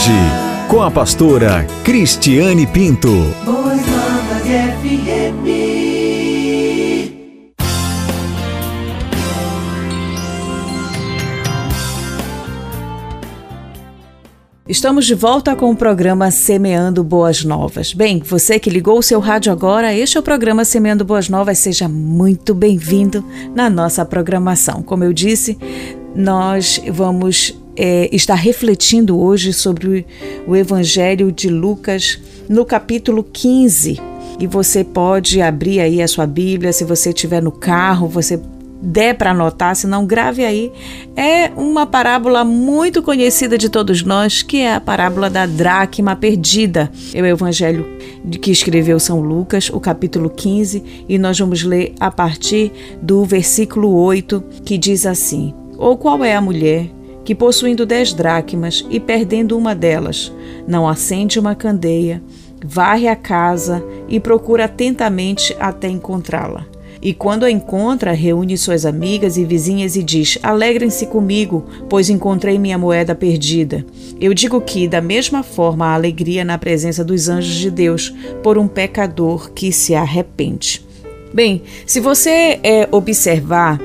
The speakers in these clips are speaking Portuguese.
hoje, com a pastora Cristiane Pinto. Boas FM. Estamos de volta com o programa Semeando Boas Novas. Bem, você que ligou o seu rádio agora, este é o programa Semeando Boas Novas. Seja muito bem-vindo na nossa programação. Como eu disse, nós vamos é, estar refletindo hoje sobre o Evangelho de Lucas no capítulo 15. E você pode abrir aí a sua Bíblia, se você estiver no carro, você der para anotar, se não grave aí, é uma parábola muito conhecida de todos nós, que é a parábola da dracma perdida. É o evangelho que escreveu São Lucas, o capítulo 15, e nós vamos ler a partir do versículo 8, que diz assim: Ou qual é a mulher que, possuindo dez dracmas e perdendo uma delas, não acende uma candeia, varre a casa e procura atentamente até encontrá-la? E quando a encontra, reúne suas amigas e vizinhas e diz: Alegrem-se comigo, pois encontrei minha moeda perdida. Eu digo que, da mesma forma, há alegria na presença dos anjos de Deus por um pecador que se arrepende. Bem, se você é, observar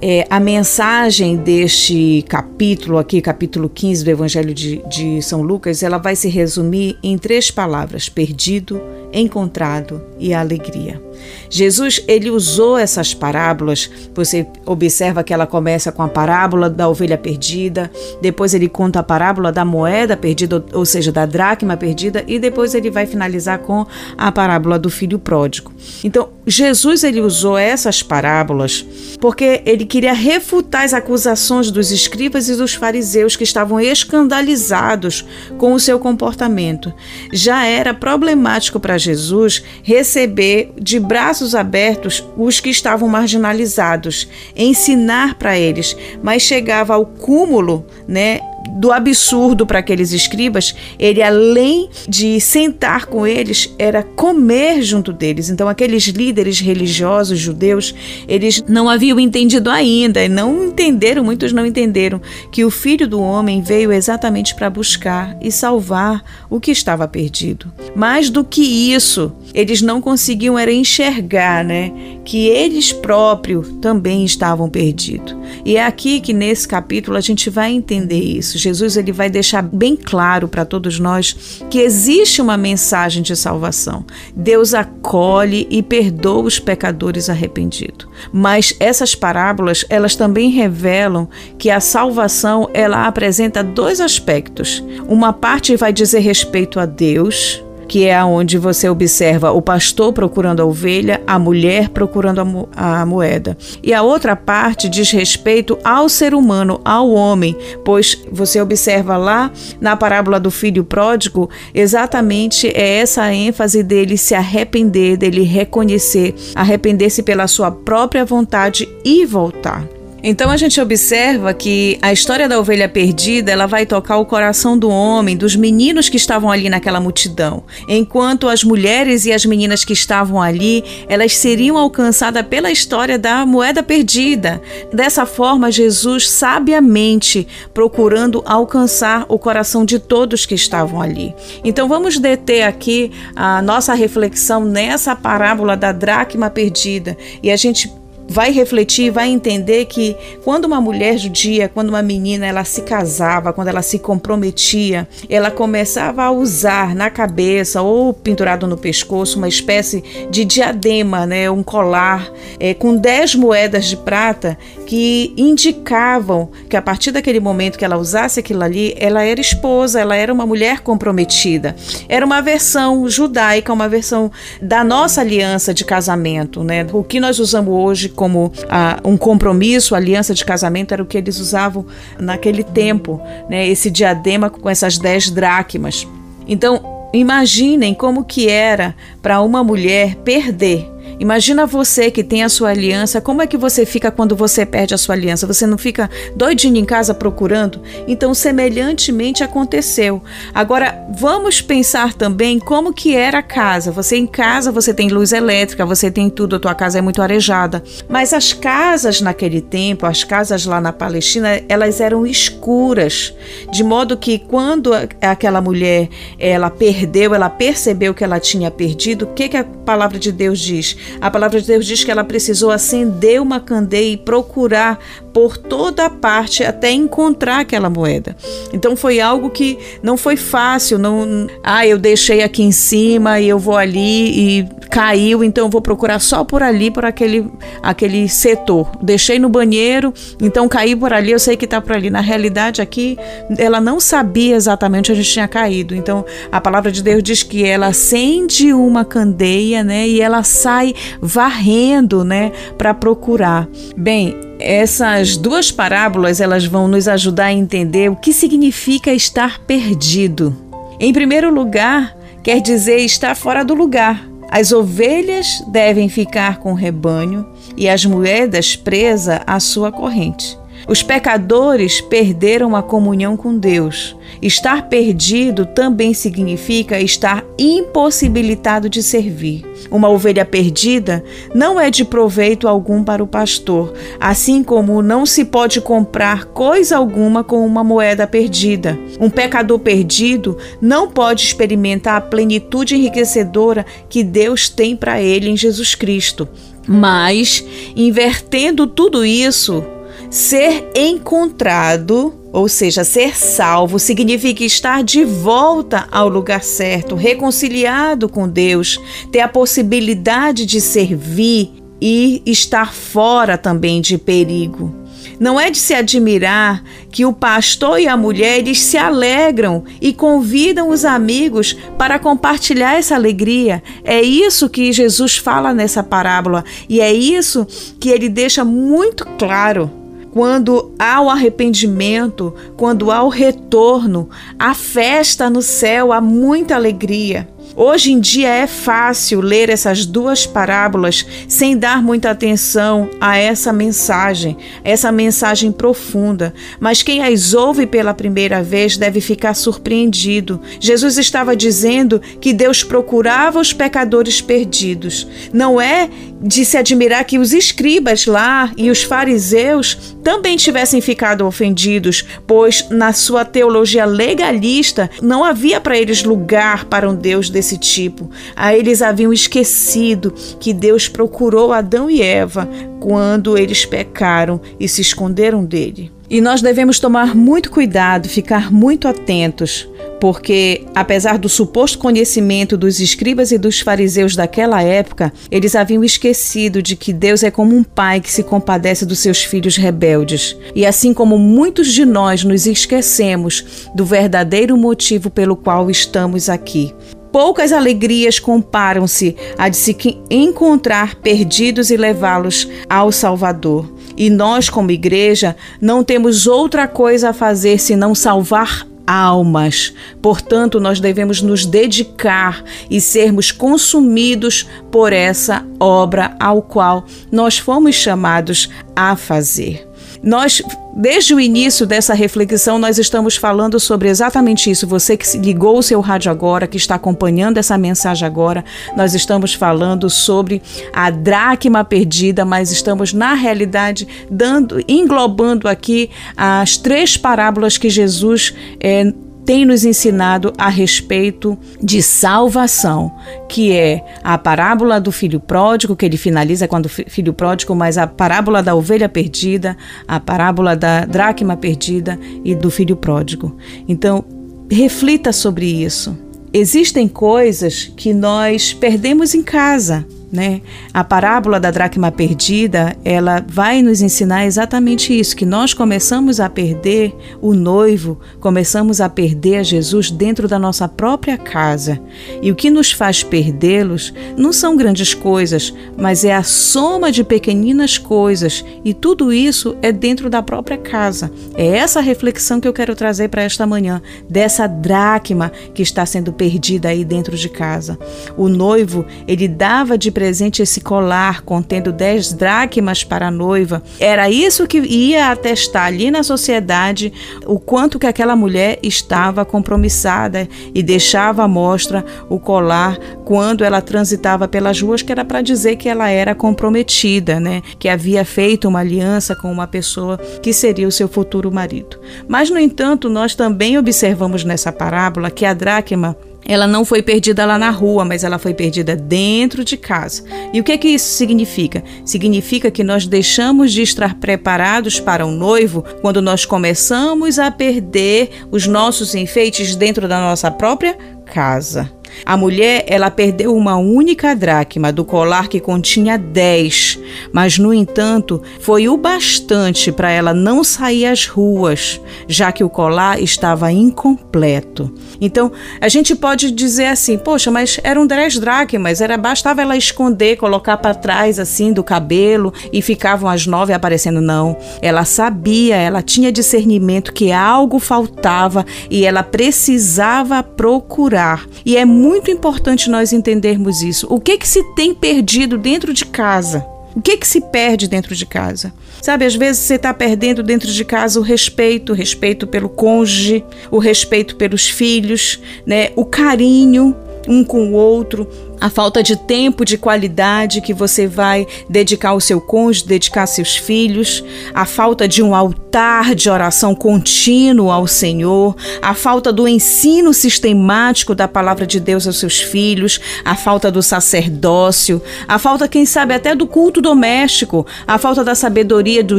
é, a mensagem deste capítulo aqui, capítulo 15 do Evangelho de, de São Lucas, ela vai se resumir em três palavras: perdido, encontrado e alegria. Jesus ele usou essas parábolas. Você observa que ela começa com a parábola da ovelha perdida, depois ele conta a parábola da moeda perdida, ou seja, da dracma perdida, e depois ele vai finalizar com a parábola do filho pródigo. Então, Jesus ele usou essas parábolas porque ele queria refutar as acusações dos escribas e dos fariseus que estavam escandalizados com o seu comportamento. Já era problemático para Jesus receber de braços abertos os que estavam marginalizados, ensinar para eles, mas chegava ao cúmulo, né, do absurdo para aqueles escribas, ele além de sentar com eles, era comer junto deles. Então aqueles líderes religiosos judeus, eles não haviam entendido ainda, não entenderam, muitos não entenderam que o filho do homem veio exatamente para buscar e salvar o que estava perdido. Mais do que isso, eles não conseguiam era enxergar, né, que eles próprios também estavam perdidos. E é aqui que nesse capítulo a gente vai entender isso. Jesus ele vai deixar bem claro para todos nós que existe uma mensagem de salvação. Deus acolhe e perdoa os pecadores arrependidos. Mas essas parábolas, elas também revelam que a salvação ela apresenta dois aspectos. Uma parte vai dizer respeito a Deus, que é onde você observa o pastor procurando a ovelha, a mulher procurando a, mo a, moeda. E a outra parte diz respeito ao ser humano, ao homem, pois você observa lá na parábola do filho pródigo, exatamente é essa ênfase dele se arrepender, dele reconhecer, arrepender-se pela sua própria vontade e voltar. Então a gente observa que a história da ovelha perdida ela vai tocar o coração do homem, dos meninos que estavam ali naquela multidão, enquanto as mulheres e as meninas que estavam ali elas seriam alcançadas pela história da moeda perdida. Dessa forma Jesus sabiamente procurando alcançar o coração de todos que estavam ali. Então vamos deter aqui a nossa reflexão nessa parábola da dracma perdida e a gente vai refletir, vai entender que quando uma mulher judia, quando uma menina ela se casava, quando ela se comprometia, ela começava a usar na cabeça ou pendurado no pescoço uma espécie de diadema, né, um colar é, com dez moedas de prata que indicavam que a partir daquele momento que ela usasse aquilo ali, ela era esposa, ela era uma mulher comprometida. Era uma versão judaica, uma versão da nossa aliança de casamento, né? O que nós usamos hoje como ah, um compromisso, aliança de casamento, era o que eles usavam naquele tempo, né? Esse diadema com essas dez dracmas. Então, imaginem como que era para uma mulher perder Imagina você que tem a sua aliança, como é que você fica quando você perde a sua aliança? Você não fica doidinho em casa procurando? Então, semelhantemente aconteceu. Agora, vamos pensar também como que era a casa. Você em casa, você tem luz elétrica, você tem tudo, a tua casa é muito arejada. Mas as casas naquele tempo, as casas lá na Palestina, elas eram escuras, de modo que quando aquela mulher ela perdeu, ela percebeu que ela tinha perdido, o que, que a palavra de Deus diz? A palavra de Deus diz que ela precisou acender uma candeia e procurar por toda parte até encontrar aquela moeda. Então foi algo que não foi fácil, não, ah, eu deixei aqui em cima e eu vou ali e caiu, então eu vou procurar só por ali, por aquele, aquele setor. Deixei no banheiro, então caí por ali, eu sei que está por ali. Na realidade, aqui, ela não sabia exatamente onde tinha caído. Então, a palavra de Deus diz que ela acende uma candeia, né, e ela sai varrendo, né, para procurar. Bem, essas duas parábolas elas vão nos ajudar a entender o que significa estar perdido. Em primeiro lugar, quer dizer estar fora do lugar. As ovelhas devem ficar com o rebanho e as moedas presas à sua corrente. Os pecadores perderam a comunhão com Deus. Estar perdido também significa estar impossibilitado de servir. Uma ovelha perdida não é de proveito algum para o pastor, assim como não se pode comprar coisa alguma com uma moeda perdida. Um pecador perdido não pode experimentar a plenitude enriquecedora que Deus tem para ele em Jesus Cristo. Mas, invertendo tudo isso, Ser encontrado, ou seja, ser salvo, significa estar de volta ao lugar certo, reconciliado com Deus, ter a possibilidade de servir e estar fora também de perigo. Não é de se admirar que o pastor e a mulher eles se alegram e convidam os amigos para compartilhar essa alegria. É isso que Jesus fala nessa parábola e é isso que ele deixa muito claro quando há o arrependimento, quando há o retorno, a festa no céu, há muita alegria. Hoje em dia é fácil ler essas duas parábolas sem dar muita atenção a essa mensagem, essa mensagem profunda, mas quem as ouve pela primeira vez deve ficar surpreendido. Jesus estava dizendo que Deus procurava os pecadores perdidos. Não é de se admirar que os escribas lá e os fariseus também tivessem ficado ofendidos, pois na sua teologia legalista não havia para eles lugar para um Deus desse tipo. A eles haviam esquecido que Deus procurou Adão e Eva quando eles pecaram e se esconderam dele. E nós devemos tomar muito cuidado, ficar muito atentos, porque, apesar do suposto conhecimento dos escribas e dos fariseus daquela época, eles haviam esquecido de que Deus é como um pai que se compadece dos seus filhos rebeldes. E assim como muitos de nós nos esquecemos do verdadeiro motivo pelo qual estamos aqui. Poucas alegrias comparam-se a de se encontrar perdidos e levá-los ao Salvador. E nós, como igreja, não temos outra coisa a fazer senão salvar almas. Portanto, nós devemos nos dedicar e sermos consumidos por essa obra ao qual nós fomos chamados a fazer. Nós, desde o início dessa reflexão, nós estamos falando sobre exatamente isso. Você que ligou o seu rádio agora, que está acompanhando essa mensagem agora, nós estamos falando sobre a dracma perdida, mas estamos na realidade dando, englobando aqui as três parábolas que Jesus é, tem nos ensinado a respeito de salvação, que é a parábola do filho pródigo, que ele finaliza quando filho pródigo, mas a parábola da ovelha perdida, a parábola da dracma perdida e do filho pródigo. Então, reflita sobre isso. Existem coisas que nós perdemos em casa né? A parábola da dracma perdida, ela vai nos ensinar exatamente isso, que nós começamos a perder o noivo, começamos a perder a Jesus dentro da nossa própria casa. E o que nos faz perdê-los não são grandes coisas, mas é a soma de pequeninas coisas, e tudo isso é dentro da própria casa. É essa reflexão que eu quero trazer para esta manhã, dessa dracma que está sendo perdida aí dentro de casa. O noivo, ele dava de presente esse colar contendo 10 dracmas para a noiva. Era isso que ia atestar ali na sociedade o quanto que aquela mulher estava compromissada e deixava à mostra o colar quando ela transitava pelas ruas, que era para dizer que ela era comprometida, né? Que havia feito uma aliança com uma pessoa que seria o seu futuro marido. Mas, no entanto, nós também observamos nessa parábola que a dracma ela não foi perdida lá na rua, mas ela foi perdida dentro de casa. E o que, que isso significa? Significa que nós deixamos de estar preparados para o noivo quando nós começamos a perder os nossos enfeites dentro da nossa própria casa. A mulher, ela perdeu uma única dracma do colar que continha dez, mas no entanto, foi o bastante para ela não sair às ruas, já que o colar estava incompleto. Então, a gente pode dizer assim: "Poxa, mas eram dez dracmas, era bastava ela esconder, colocar para trás assim do cabelo e ficavam as nove aparecendo não. Ela sabia, ela tinha discernimento que algo faltava e ela precisava procurar. E é muito importante nós entendermos isso. O que que se tem perdido dentro de casa? O que que se perde dentro de casa? Sabe, às vezes você está perdendo dentro de casa o respeito, o respeito pelo cônjuge, o respeito pelos filhos, né? O carinho um com o outro, a falta de tempo de qualidade que você vai dedicar ao seu cônjuge, dedicar aos seus filhos, a falta de um altar de oração contínuo ao Senhor, a falta do ensino sistemático da palavra de Deus aos seus filhos, a falta do sacerdócio, a falta, quem sabe, até do culto doméstico, a falta da sabedoria do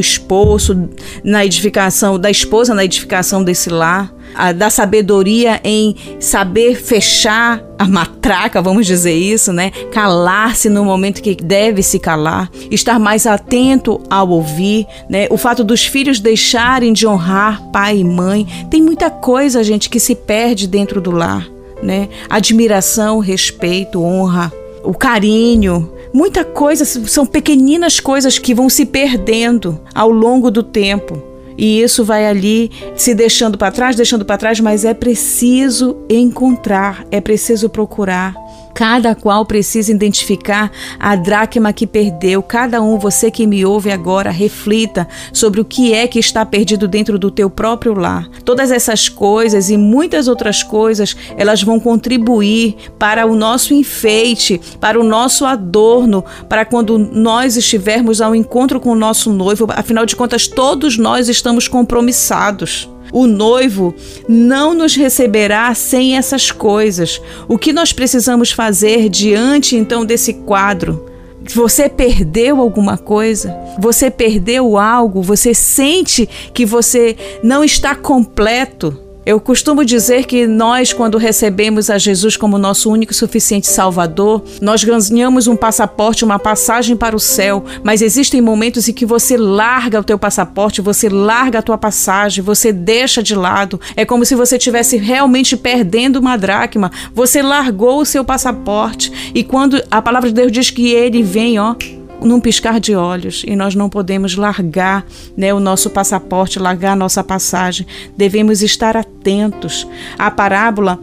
esposo na edificação, da esposa na edificação desse lar a, da sabedoria em saber fechar a matraca, vamos dizer isso, né? Calar-se no momento que deve se calar, estar mais atento ao ouvir, né? O fato dos filhos deixarem de honrar pai e mãe, tem muita coisa, gente, que se perde dentro do lar, né? Admiração, respeito, honra, o carinho, muita coisa, são pequeninas coisas que vão se perdendo ao longo do tempo e isso vai ali se deixando para trás, deixando para trás, mas é preciso encontrar, é preciso procurar. Cada qual precisa identificar a dracma que perdeu. Cada um, você que me ouve agora, reflita sobre o que é que está perdido dentro do teu próprio lar. Todas essas coisas e muitas outras coisas, elas vão contribuir para o nosso enfeite, para o nosso adorno, para quando nós estivermos ao encontro com o nosso noivo. Afinal de contas, todos nós estamos compromissados. O noivo não nos receberá sem essas coisas. O que nós precisamos fazer diante então desse quadro? Você perdeu alguma coisa? Você perdeu algo? Você sente que você não está completo? Eu costumo dizer que nós, quando recebemos a Jesus como nosso único e suficiente Salvador, nós ganhamos um passaporte, uma passagem para o céu, mas existem momentos em que você larga o teu passaporte, você larga a tua passagem, você deixa de lado. É como se você estivesse realmente perdendo uma dracma. Você largou o seu passaporte e quando a palavra de Deus diz que ele vem, ó, num piscar de olhos e nós não podemos largar né, o nosso passaporte, largar a nossa passagem. Devemos estar atentos. A parábola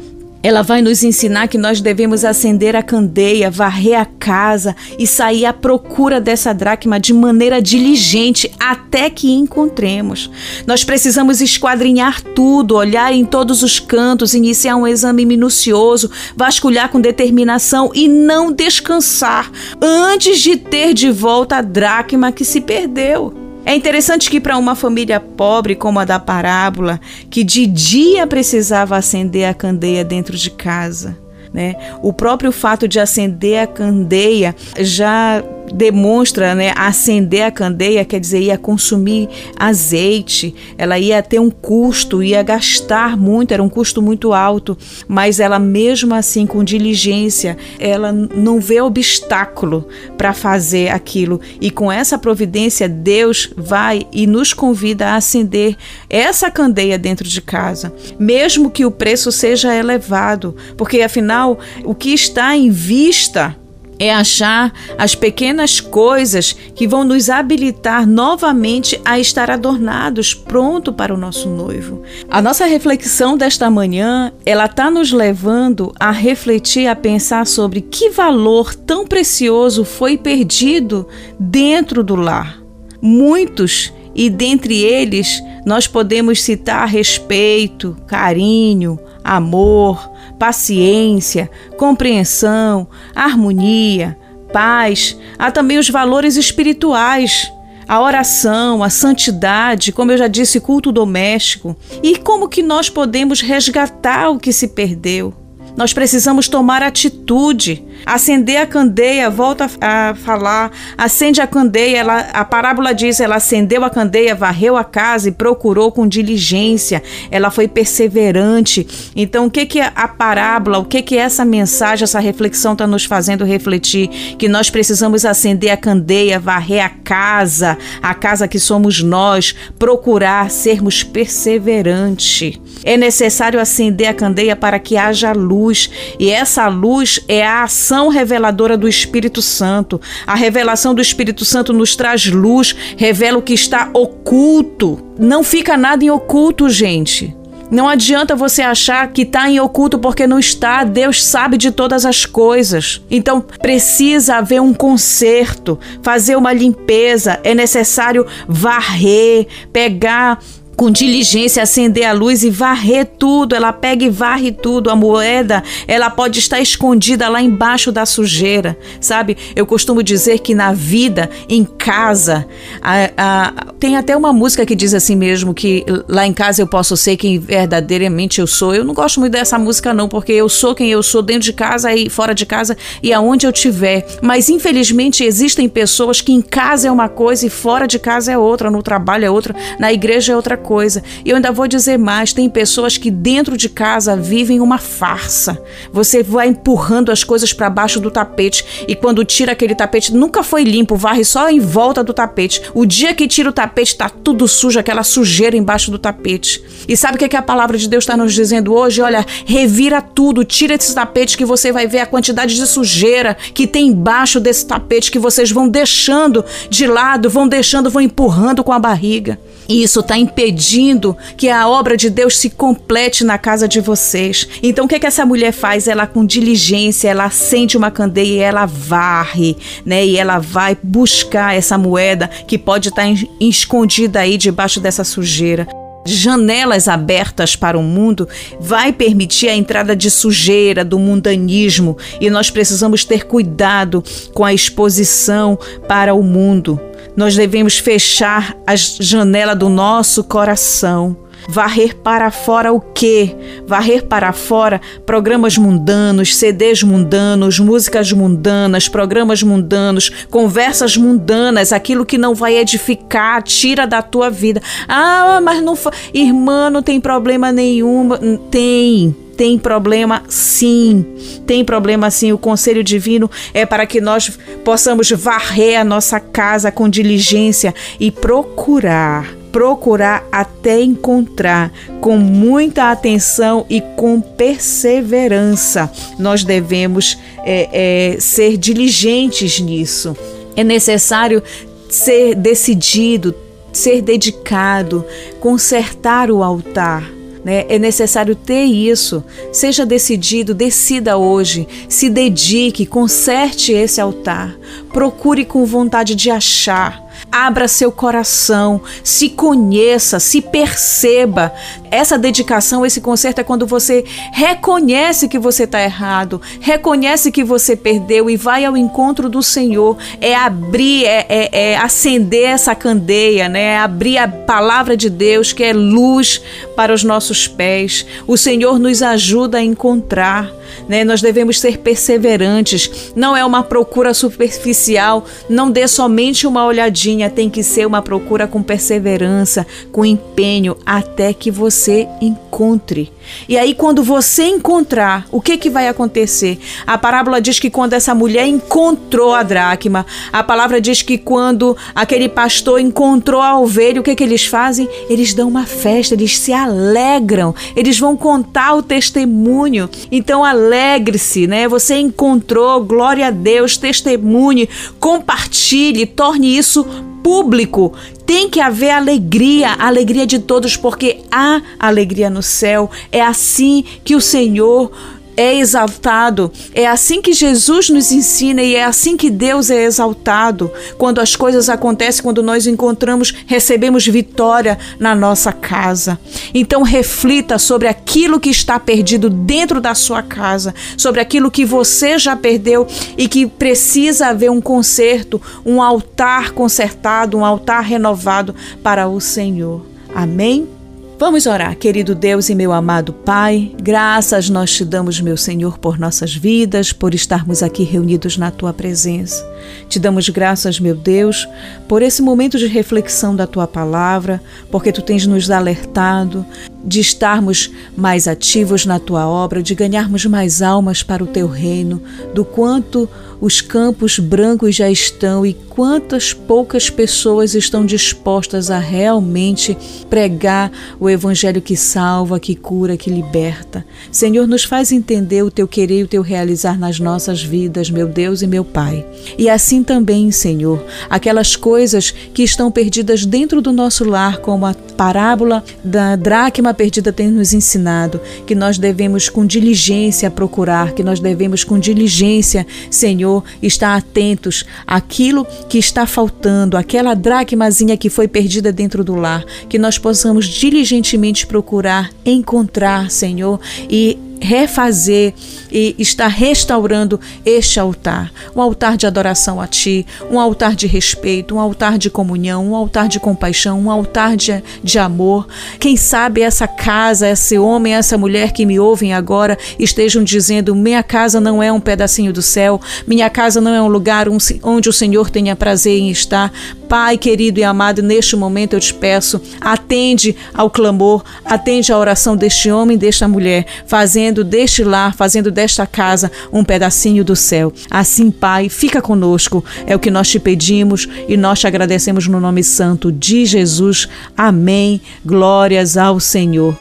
ela vai nos ensinar que nós devemos acender a candeia, varrer a casa e sair à procura dessa dracma de maneira diligente até que encontremos. Nós precisamos esquadrinhar tudo, olhar em todos os cantos, iniciar um exame minucioso, vasculhar com determinação e não descansar antes de ter de volta a dracma que se perdeu. É interessante que para uma família pobre como a da parábola, que de dia precisava acender a candeia dentro de casa, né? O próprio fato de acender a candeia já demonstra, né, acender a candeia, quer dizer, ia consumir azeite, ela ia ter um custo, ia gastar muito, era um custo muito alto, mas ela mesmo assim com diligência, ela não vê obstáculo para fazer aquilo. E com essa providência, Deus vai e nos convida a acender essa candeia dentro de casa, mesmo que o preço seja elevado, porque afinal, o que está em vista é achar as pequenas coisas que vão nos habilitar novamente a estar adornados, pronto para o nosso noivo. A nossa reflexão desta manhã, ela está nos levando a refletir, a pensar sobre que valor tão precioso foi perdido dentro do lar. Muitos e dentre eles nós podemos citar respeito, carinho, amor, paciência, compreensão, harmonia, paz, há também os valores espirituais, a oração, a santidade, como eu já disse, culto doméstico. E como que nós podemos resgatar o que se perdeu? Nós precisamos tomar atitude. Acender a candeia, volta a falar, acende a candeia. Ela, a parábola diz: ela acendeu a candeia, varreu a casa e procurou com diligência. Ela foi perseverante. Então, o que que a parábola, o que que essa mensagem, essa reflexão está nos fazendo refletir? Que nós precisamos acender a candeia, varrer a casa, a casa que somos nós, procurar sermos perseverantes. É necessário acender a candeia para que haja luz, e essa luz é a ação reveladora do Espírito Santo. A revelação do Espírito Santo nos traz luz, revela o que está oculto. Não fica nada em oculto, gente. Não adianta você achar que está em oculto porque não está. Deus sabe de todas as coisas. Então precisa haver um conserto, fazer uma limpeza. É necessário varrer, pegar com diligência acender a luz e varrer tudo. Ela pega e varre tudo. A moeda, ela pode estar escondida lá embaixo da sujeira, sabe? Eu costumo dizer que na vida, em casa, a, a, tem até uma música que diz assim mesmo que lá em casa eu posso ser quem verdadeiramente eu sou. Eu não gosto muito dessa música não, porque eu sou quem eu sou dentro de casa e fora de casa e aonde eu tiver. Mas infelizmente existem pessoas que em casa é uma coisa e fora de casa é outra, no trabalho é outra, na igreja é outra coisa coisa. E eu ainda vou dizer mais: tem pessoas que dentro de casa vivem uma farsa. Você vai empurrando as coisas para baixo do tapete e quando tira aquele tapete, nunca foi limpo, varre só em volta do tapete. O dia que tira o tapete, tá tudo sujo, aquela sujeira embaixo do tapete. E sabe o que, é que a palavra de Deus está nos dizendo hoje? Olha, revira tudo, tira esse tapete que você vai ver a quantidade de sujeira que tem embaixo desse tapete que vocês vão deixando de lado, vão deixando, vão empurrando com a barriga. E isso está impedindo que a obra de Deus se complete na casa de vocês. Então o que, é que essa mulher faz? Ela com diligência, ela acende uma candeia e ela varre, né? E ela vai buscar essa moeda que pode estar tá escondida aí debaixo dessa sujeira janelas abertas para o mundo vai permitir a entrada de sujeira, do mundanismo, e nós precisamos ter cuidado com a exposição para o mundo. Nós devemos fechar a janela do nosso coração. Varrer para fora o quê? Varrer para fora programas mundanos, CDs mundanos, músicas mundanas, programas mundanos, conversas mundanas, aquilo que não vai edificar, tira da tua vida. Ah, mas não. Irmã, não tem problema nenhum. Tem tem problema sim, tem problema sim. O conselho divino é para que nós possamos varrer a nossa casa com diligência e procurar, procurar até encontrar com muita atenção e com perseverança. Nós devemos é, é, ser diligentes nisso. É necessário ser decidido, ser dedicado, consertar o altar né? É necessário ter isso. Seja decidido, decida hoje, se dedique, conserte esse altar, procure com vontade de achar Abra seu coração, se conheça, se perceba. Essa dedicação, esse conserto é quando você reconhece que você está errado, reconhece que você perdeu e vai ao encontro do Senhor. É abrir, é, é, é acender essa candeia, né? É abrir a palavra de Deus, que é luz para os nossos pés. O Senhor nos ajuda a encontrar né? Nós devemos ser perseverantes. Não é uma procura superficial. Não dê somente uma olhadinha dracminha tem que ser uma procura com perseverança, com empenho, até que você encontre. E aí, quando você encontrar, o que, que vai acontecer? A parábola diz que quando essa mulher encontrou a dracma, a palavra diz que quando aquele pastor encontrou a ovelha, o que, que eles fazem? Eles dão uma festa, eles se alegram, eles vão contar o testemunho. Então, alegre-se, né? Você encontrou, glória a Deus, testemunhe, compartilhe, torne isso público. Tem que haver alegria, alegria de todos, porque há alegria no céu. É assim que o Senhor é exaltado. É assim que Jesus nos ensina e é assim que Deus é exaltado. Quando as coisas acontecem, quando nós encontramos, recebemos vitória na nossa casa. Então reflita sobre aquilo que está perdido dentro da sua casa, sobre aquilo que você já perdeu e que precisa haver um conserto, um altar consertado, um altar renovado para o Senhor. Amém? Vamos orar, querido Deus e meu amado Pai. Graças nós te damos, meu Senhor, por nossas vidas, por estarmos aqui reunidos na tua presença. Te damos graças, meu Deus, por esse momento de reflexão da tua palavra, porque tu tens nos alertado de estarmos mais ativos na tua obra, de ganharmos mais almas para o teu reino, do quanto os campos brancos já estão e quantas poucas pessoas estão dispostas a realmente pregar o evangelho que salva, que cura, que liberta. Senhor, nos faz entender o teu querer e o teu realizar nas nossas vidas, meu Deus e meu Pai. E assim também, Senhor, aquelas coisas que estão perdidas dentro do nosso lar, como a parábola da dracma perdida tem nos ensinado, que nós devemos com diligência procurar, que nós devemos com diligência, Senhor, estar atentos àquilo que está faltando, aquela dracmazinha que foi perdida dentro do lar, que nós possamos diligentemente procurar, encontrar, Senhor, e refazer e estar restaurando este altar. Um altar de adoração a Ti, um altar de respeito, um altar de comunhão, um altar de compaixão, um altar de, de amor. Quem sabe essa casa, esse homem, essa mulher que me ouvem agora estejam dizendo: minha casa não é um pedacinho do céu, minha casa não é um lugar onde o Senhor tenha prazer em estar. Pai querido e amado, neste momento eu te peço, atende ao clamor, atende à oração deste homem, desta mulher, fazendo deste lar, fazendo desta casa um pedacinho do céu. Assim, Pai, fica conosco, é o que nós te pedimos e nós te agradecemos no nome santo de Jesus. Amém. Glórias ao Senhor.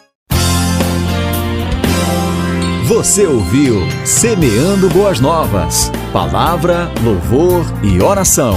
Você ouviu Semeando Boas Novas. Palavra, louvor e oração.